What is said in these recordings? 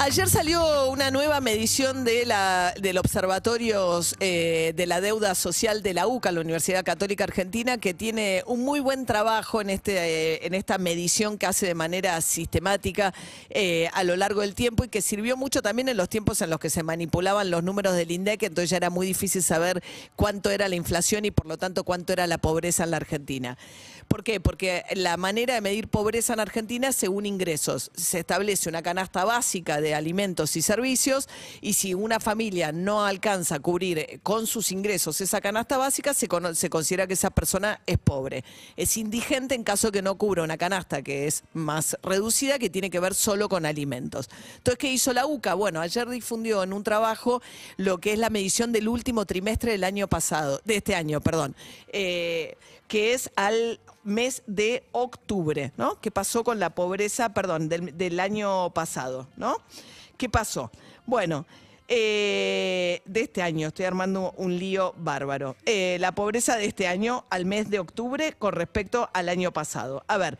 Ayer salió una nueva medición del Observatorio eh, de la Deuda Social de la UCA, la Universidad Católica Argentina, que tiene un muy buen trabajo en, este, eh, esta medición que hace de manera sistemática eh, a lo largo del tiempo y que sirvió mucho también en los tiempos en los que se manipulaban los números del INDEC, entonces ya era muy difícil saber cuánto era la inflación y por lo tanto cuánto era la pobreza en la Argentina. ¿Por qué? Porque la manera de medir pobreza en Argentina es según ingresos. Se establece una canasta básica de alimentos y servicios y si una familia no alcanza a cubrir eh, con sus ingresos esa canasta básica, se, se considera que esa persona es pobre. Es indigente en caso que no cubra una canasta que es más reducida, que tiene que ver solo con alimentos. Entonces, ¿qué hizo la UCA? Bueno, ayer difundió en un trabajo lo que es la medición del último trimestre del año pasado, de este año, perdón. Eh, que es al mes de octubre, ¿no? ¿Qué pasó con la pobreza, perdón, del, año pasado, ¿no? ¿Qué pasó? Bueno, eh, de este año, estoy armando un lío bárbaro. Eh, la pobreza de este año al mes de octubre con respecto al año pasado. A ver,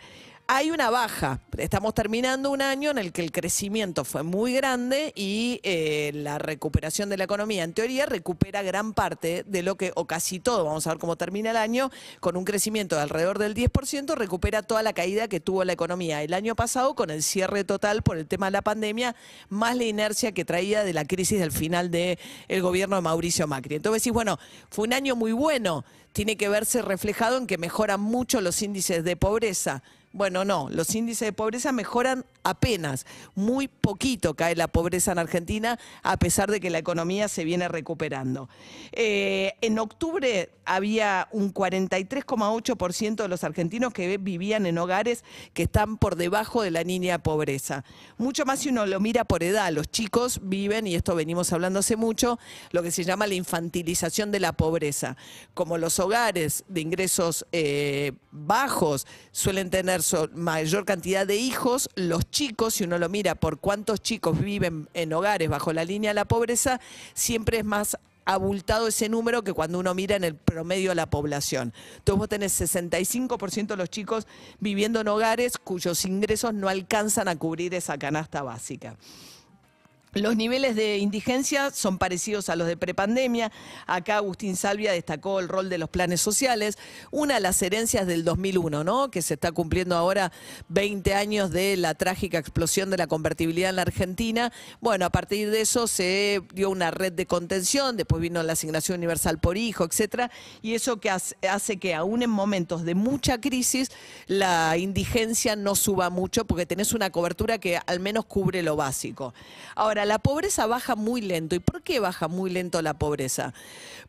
hay una baja. Estamos terminando un año en el que el crecimiento fue muy grande y eh, la recuperación de la economía, en teoría, recupera gran parte de lo que, o casi todo, vamos a ver cómo termina el año, con un crecimiento de alrededor del 10%, recupera toda la caída que tuvo la economía el año pasado con el cierre total por el tema de la pandemia, más la inercia que traía de la crisis del final del gobierno de Mauricio Macri. Entonces decís, bueno, fue un año muy bueno, tiene que verse reflejado en que mejoran mucho los índices de pobreza. Bueno, no, los índices de pobreza mejoran apenas, muy poquito cae la pobreza en Argentina, a pesar de que la economía se viene recuperando. Eh, en octubre había un 43,8% de los argentinos que vivían en hogares que están por debajo de la línea de pobreza. Mucho más si uno lo mira por edad, los chicos viven, y esto venimos hablando hace mucho, lo que se llama la infantilización de la pobreza. Como los hogares de ingresos eh, bajos suelen tener mayor cantidad de hijos, los chicos, si uno lo mira por cuántos chicos viven en hogares bajo la línea de la pobreza, siempre es más abultado ese número que cuando uno mira en el promedio de la población. Entonces vos tenés 65% de los chicos viviendo en hogares cuyos ingresos no alcanzan a cubrir esa canasta básica. Los niveles de indigencia son parecidos a los de prepandemia. Acá Agustín Salvia destacó el rol de los planes sociales. Una de las herencias del 2001, ¿no? Que se está cumpliendo ahora 20 años de la trágica explosión de la convertibilidad en la Argentina. Bueno, a partir de eso se dio una red de contención, después vino la asignación universal por hijo, etcétera, y eso que hace, que aún en momentos de mucha crisis la indigencia no suba mucho porque tenés una cobertura que al menos cubre lo básico. Ahora, la pobreza baja muy lento. ¿Y por qué baja muy lento la pobreza?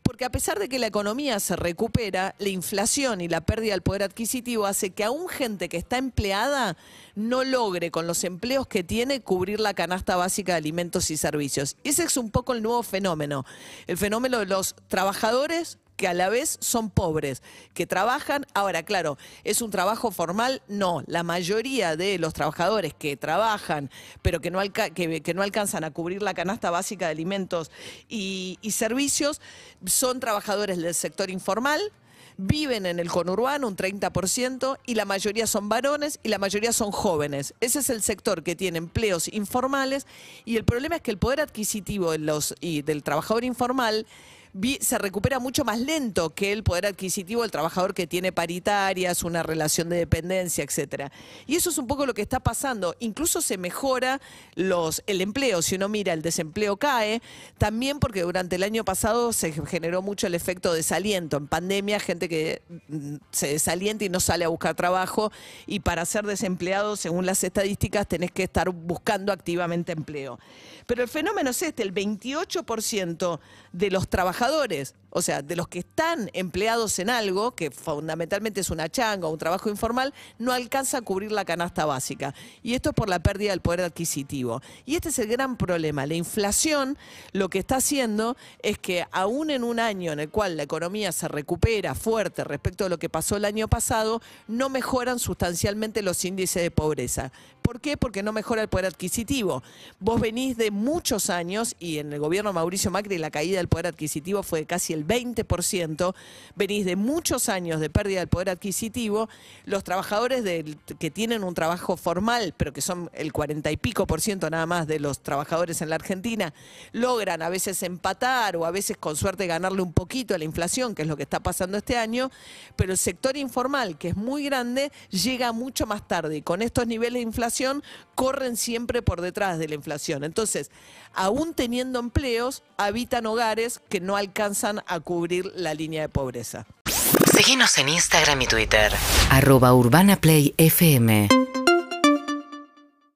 Porque a pesar de que la economía se recupera, la inflación y la pérdida del poder adquisitivo hace que aún gente que está empleada no logre con los empleos que tiene cubrir la canasta básica de alimentos y servicios. Ese es un poco el nuevo fenómeno. El fenómeno de los trabajadores que a la vez son pobres, que trabajan. Ahora, claro, ¿es un trabajo formal? No. La mayoría de los trabajadores que trabajan, pero que no, que, no alcanzan a cubrir la canasta básica de alimentos y, servicios, son trabajadores del sector informal. Viven en el conurbano un 30% y la mayoría son varones y la mayoría son jóvenes. Ese es el sector que tiene empleos informales y el problema es que el poder adquisitivo del trabajador informal se recupera mucho más lento que el poder adquisitivo del trabajador que tiene paritarias, una relación de dependencia, etcétera. Y eso es un poco lo que está pasando. Incluso se mejora el empleo. Si uno mira, el desempleo cae, también porque durante el año pasado se generó mucho el efecto desaliento. En pandemia, gente que mm, se desalienta y no sale a buscar trabajo. Y para ser desempleado, según las estadísticas, tenés que estar buscando activamente empleo. Pero el fenómeno es este, el 28% de los trabajadores, trabajadores o sea, de los que están empleados en algo, que fundamentalmente es una changa o un trabajo informal, no alcanza a cubrir la canasta básica. Y esto es por la pérdida del poder adquisitivo. Y este es el gran problema. La inflación lo que está haciendo es que aún en un año en el cual la economía se recupera fuerte respecto a lo que pasó el año pasado, no mejoran sustancialmente los índices de pobreza. ¿Por qué? Porque no mejora el poder adquisitivo. Vos venís de muchos años y en el gobierno Mauricio Macri la caída del poder adquisitivo fue de casi el del 20%, venís de muchos años de pérdida del poder adquisitivo, los trabajadores que tienen un trabajo formal, pero que son el 40 y pico por ciento nada más de los trabajadores en la Argentina, logran a veces empatar o a veces con suerte ganarle un poquito a la inflación, que es lo que está pasando este año, pero el sector informal, que es muy grande, llega mucho más tarde y con estos niveles de inflación corren siempre por detrás de la inflación. Entonces, aún teniendo empleos, habitan hogares que no alcanzan a cubrir la línea de pobreza. Seguinos en Instagram y Twitter. Arroba Urbana Play FM